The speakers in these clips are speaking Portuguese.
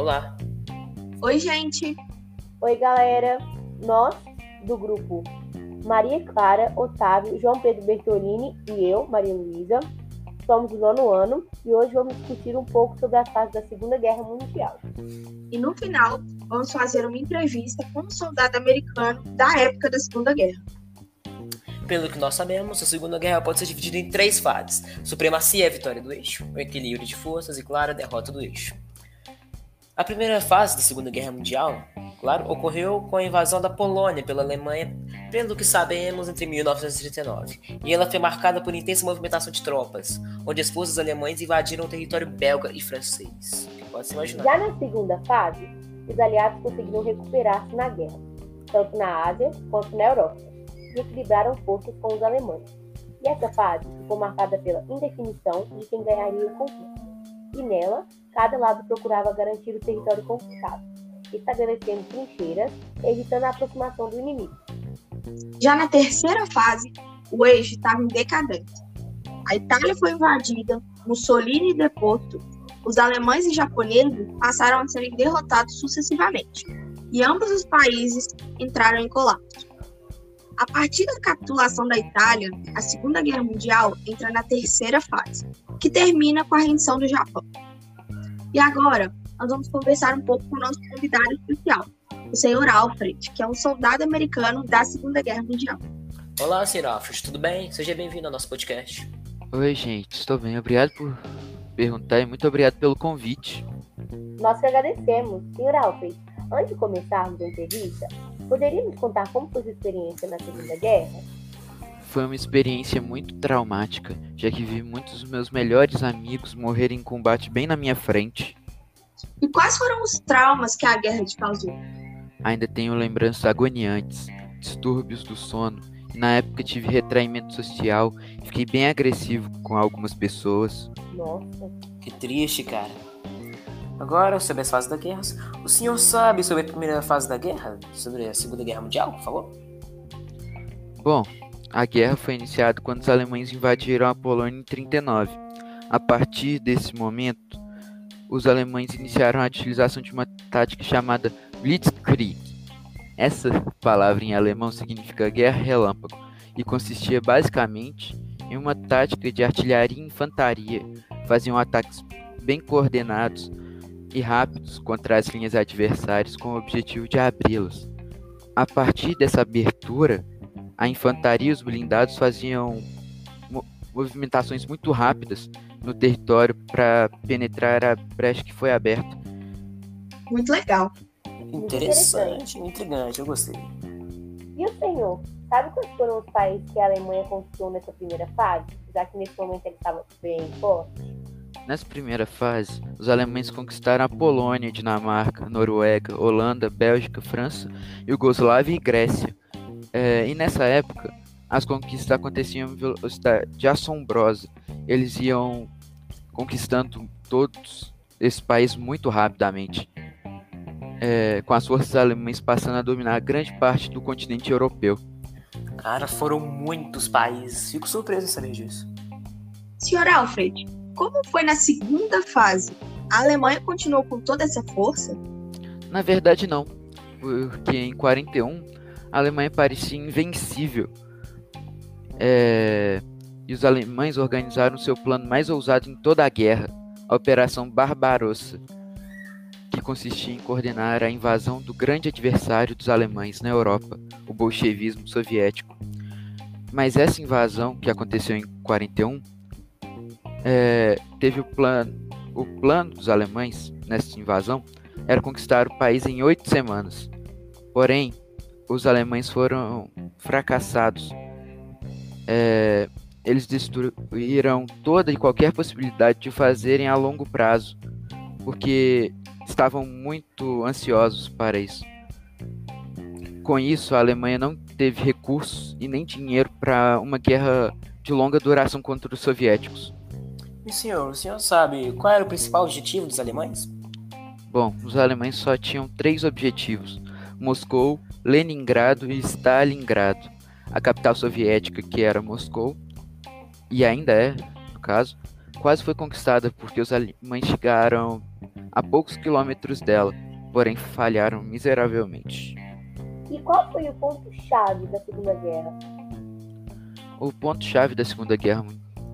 Olá. Oi, gente. Oi, galera. Nós, do grupo Maria Clara, Otávio, João Pedro Bertolini e eu, Maria Luísa, somos do nono ano e hoje vamos discutir um pouco sobre a fase da Segunda Guerra Mundial. E no final, vamos fazer uma entrevista com um soldado americano da época da Segunda Guerra. Pelo que nós sabemos, a Segunda Guerra pode ser dividida em três fases: supremacia é a vitória do eixo, o equilíbrio de forças e, claro, a derrota do eixo. A primeira fase da Segunda Guerra Mundial, claro, ocorreu com a invasão da Polônia pela Alemanha, pelo que sabemos, entre 1939, e ela foi marcada por intensa movimentação de tropas, onde as forças alemãs invadiram o território belga e francês. Pode se imaginar. Já na segunda fase, os aliados conseguiram recuperar-se na guerra, tanto na Ásia quanto na Europa e equilibraram forças com os alemães. E essa fase ficou marcada pela indefinição de quem ganharia o conflito. E nela, cada lado procurava garantir o território conquistado, estabelecendo trincheiras, evitando a aproximação do inimigo. Já na terceira fase, o eixo estava em decadência. A Itália foi invadida, Mussolini deposto, os alemães e japoneses passaram a serem derrotados sucessivamente, e ambos os países entraram em colapso. A partir da capitulação da Itália, a Segunda Guerra Mundial entra na terceira fase, que termina com a rendição do Japão. E agora, nós vamos conversar um pouco com o nosso convidado especial, o senhor Alfred, que é um soldado americano da Segunda Guerra Mundial. Olá, senhor Alfred, tudo bem? Seja bem-vindo ao nosso podcast. Oi, gente, estou bem. Obrigado por perguntar e muito obrigado pelo convite. Nós que agradecemos. Senhor Alfred, antes de começarmos a entrevista, Poderia nos contar como foi sua experiência na Segunda Guerra? Foi uma experiência muito traumática, já que vi muitos dos meus melhores amigos morrerem em combate bem na minha frente. E quais foram os traumas que a guerra te causou? Ainda tenho lembranças agoniantes, distúrbios do sono, e na época tive retraimento social e fiquei bem agressivo com algumas pessoas. Nossa. Que triste, cara. Agora, sobre as fases da guerra, o senhor sabe sobre a primeira fase da guerra? Sobre a Segunda Guerra Mundial, por favor? Bom, a guerra foi iniciada quando os alemães invadiram a Polônia em 39. A partir desse momento, os alemães iniciaram a utilização de uma tática chamada Blitzkrieg. Essa palavra em alemão significa guerra relâmpago e consistia basicamente em uma tática de artilharia e infantaria. Faziam ataques bem coordenados e rápidos contra as linhas adversárias com o objetivo de abri-las. A partir dessa abertura, a infantaria e os blindados faziam movimentações muito rápidas no território para penetrar a brecha que foi aberta. Muito legal. Interessante, intrigante, eu gostei. E o senhor, sabe quais foram os países que a Alemanha conquistou nessa primeira fase? Já que nesse momento ele estava bem forte. Nessa primeira fase, os alemães conquistaram a Polônia, Dinamarca, Noruega, Holanda, Bélgica, França, Iugoslávia e Grécia. É, e nessa época, as conquistas aconteciam em velocidade assombrosa. Eles iam conquistando todos esses países muito rapidamente, é, com as forças alemãs passando a dominar grande parte do continente europeu. Cara, foram muitos países. Fico surpreso em saber disso. Senhor Alfred, como foi na segunda fase? A Alemanha continuou com toda essa força? Na verdade, não. Porque em 41 a Alemanha parecia invencível. É... E os alemães organizaram seu plano mais ousado em toda a guerra, a Operação Barbarossa, que consistia em coordenar a invasão do grande adversário dos alemães na Europa, o bolchevismo soviético. Mas essa invasão, que aconteceu em 41, é, teve o plano, o plano dos alemães nessa invasão era conquistar o país em oito semanas. Porém, os alemães foram fracassados. É, eles destruíram toda e qualquer possibilidade de fazerem a longo prazo, porque estavam muito ansiosos para isso. Com isso, a Alemanha não teve recursos e nem dinheiro para uma guerra de longa duração contra os soviéticos. E senhor, o senhor sabe qual era o principal objetivo dos alemães? Bom, os alemães só tinham três objetivos: Moscou, Leningrado e Stalingrado. A capital soviética, que era Moscou, e ainda é, no caso, quase foi conquistada porque os alemães chegaram a poucos quilômetros dela, porém falharam miseravelmente. E qual foi o ponto-chave da Segunda Guerra? O ponto-chave da Segunda Guerra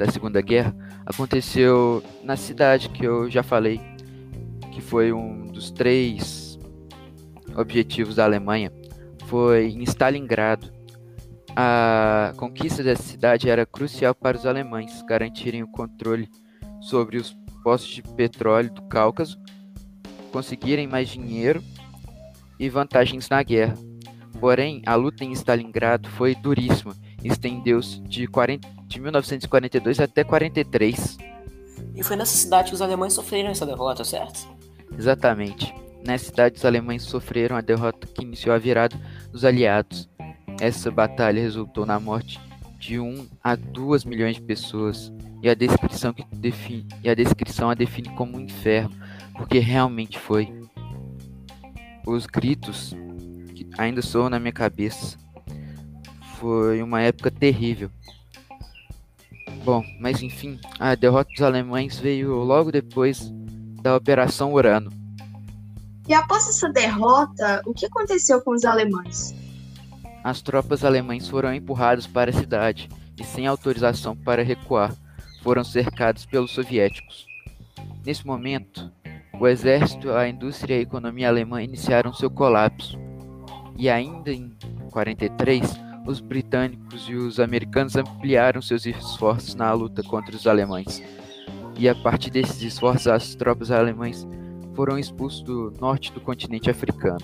da Segunda Guerra aconteceu na cidade que eu já falei, que foi um dos três objetivos da Alemanha, foi em Stalingrado. A conquista dessa cidade era crucial para os alemães garantirem o controle sobre os postos de petróleo do Cáucaso, conseguirem mais dinheiro e vantagens na guerra. Porém, a luta em Stalingrado foi duríssima estendeu-se de, 40, de 1942 até 43. E foi nessa cidade que os alemães sofreram essa derrota, certo? Exatamente. Nessa cidade, os alemães sofreram a derrota que iniciou a virada dos aliados. Essa batalha resultou na morte de 1 a 2 milhões de pessoas e a descrição que define e a descrição a define como um inferno, porque realmente foi. Os gritos que ainda soam na minha cabeça. Foi uma época terrível. Bom, mas enfim, a derrota dos alemães veio logo depois da Operação Urano. E após essa derrota, o que aconteceu com os alemães? As tropas alemãs foram empurradas para a cidade e, sem autorização para recuar, foram cercados pelos soviéticos. Nesse momento, o exército, a indústria e a economia alemã iniciaram seu colapso. E ainda em 43, os britânicos e os americanos ampliaram seus esforços na luta contra os alemães. E a partir desses esforços, as tropas alemãs foram expulsos do norte do continente africano.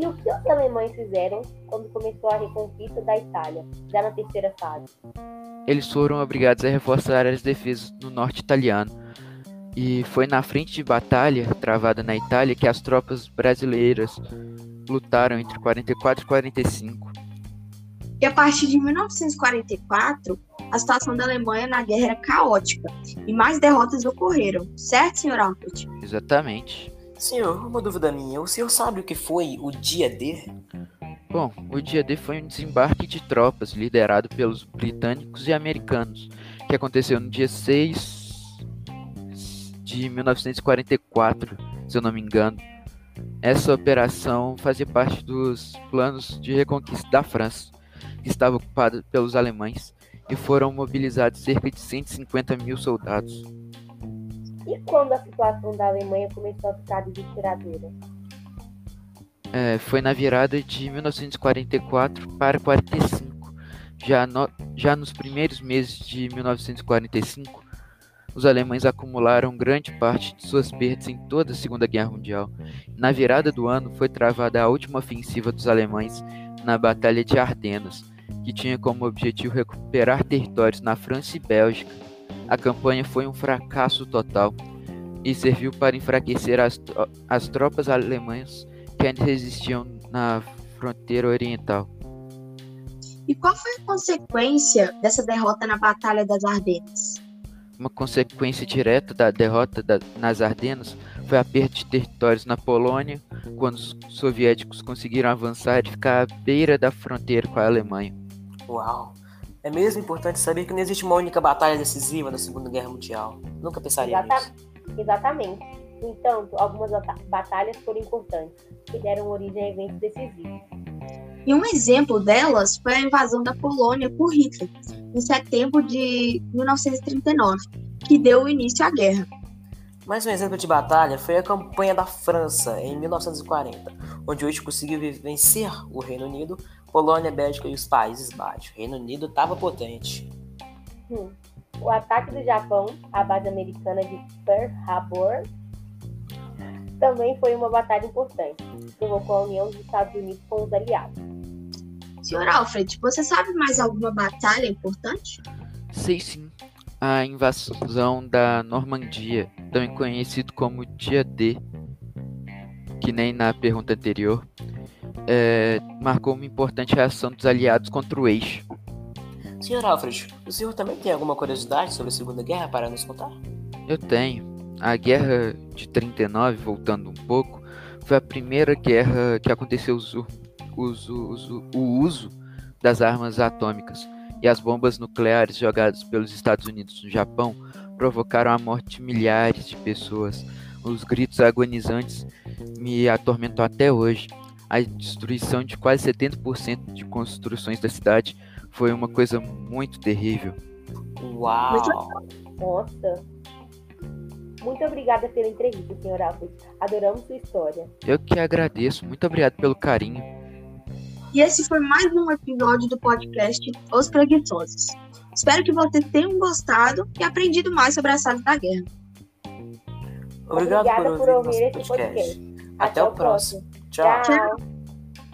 E o que os alemães fizeram quando começou a reconquista da Itália, já na terceira fase? Eles foram obrigados a reforçar as defesas no norte italiano. E foi na frente de batalha travada na Itália que as tropas brasileiras lutaram entre 44 e 45. E a partir de 1944, a situação da Alemanha na guerra era caótica e mais derrotas ocorreram, certo, senhor Alfred? Exatamente. Senhor, uma dúvida minha. O senhor sabe o que foi o dia D? Bom, o dia D foi um desembarque de tropas liderado pelos britânicos e americanos, que aconteceu no dia 6 de 1944, se eu não me engano. Essa operação fazia parte dos planos de reconquista da França, que estava ocupada pelos alemães, e foram mobilizados cerca de 150 mil soldados. E quando a situação da Alemanha começou a ficar desesperadora? É, foi na virada de 1944 para 45. Já, no, já nos primeiros meses de 1945, os alemães acumularam grande parte de suas perdas em toda a Segunda Guerra Mundial. Na virada do ano foi travada a última ofensiva dos alemães na Batalha de Ardenas, que tinha como objetivo recuperar territórios na França e Bélgica. A campanha foi um fracasso total e serviu para enfraquecer as, as tropas alemãs que ainda resistiam na fronteira oriental. E qual foi a consequência dessa derrota na Batalha das Ardenas? Uma consequência direta da derrota da, nas Ardenas foi a perda de territórios na Polônia, quando os soviéticos conseguiram avançar e ficar à beira da fronteira com a Alemanha. Uau! É mesmo importante saber que não existe uma única batalha decisiva na Segunda Guerra Mundial. Nunca pensaria Exata nisso. Exatamente. No entanto, algumas batalhas foram importantes, que deram origem a eventos decisivos. E um exemplo delas foi a invasão da Polônia por Hitler, em setembro de 1939, que deu início à guerra. Mais um exemplo de batalha foi a campanha da França em 1940, onde hoje conseguiu vencer o Reino Unido, Polônia, Bélgica e os Países Baixos. O Reino Unido estava potente. Hum. O ataque do Japão à base americana de Pearl Harbor também foi uma batalha importante, que provocou a união dos Estados Unidos com os aliados. Senhor Alfred, você sabe mais alguma batalha importante? Sei sim. A invasão da Normandia, também conhecido como Dia D, que nem na pergunta anterior, é, marcou uma importante reação dos aliados contra o eixo. Senhor Alfred, o senhor também tem alguma curiosidade sobre a Segunda Guerra para nos contar? Eu tenho. A Guerra de 39, voltando um pouco, foi a primeira guerra que aconteceu o uso, uso, o uso das armas atômicas e as bombas nucleares jogadas pelos Estados Unidos no Japão provocaram a morte de milhares de pessoas. Os gritos agonizantes me atormentam até hoje. A destruição de quase 70% de construções da cidade foi uma coisa muito terrível. Uau! Nossa. Muito obrigada pela entrevista, Sr. Alves. Adoramos sua história. Eu que agradeço. Muito obrigado pelo carinho. E esse foi mais um episódio do podcast Os Preguiçosos. Espero que vocês tenham gostado e aprendido mais sobre as fases da guerra. Obrigado Obrigada por por ouvir ouvir nosso esse podcast. podcast. Até o próximo. Tchau. Tchau.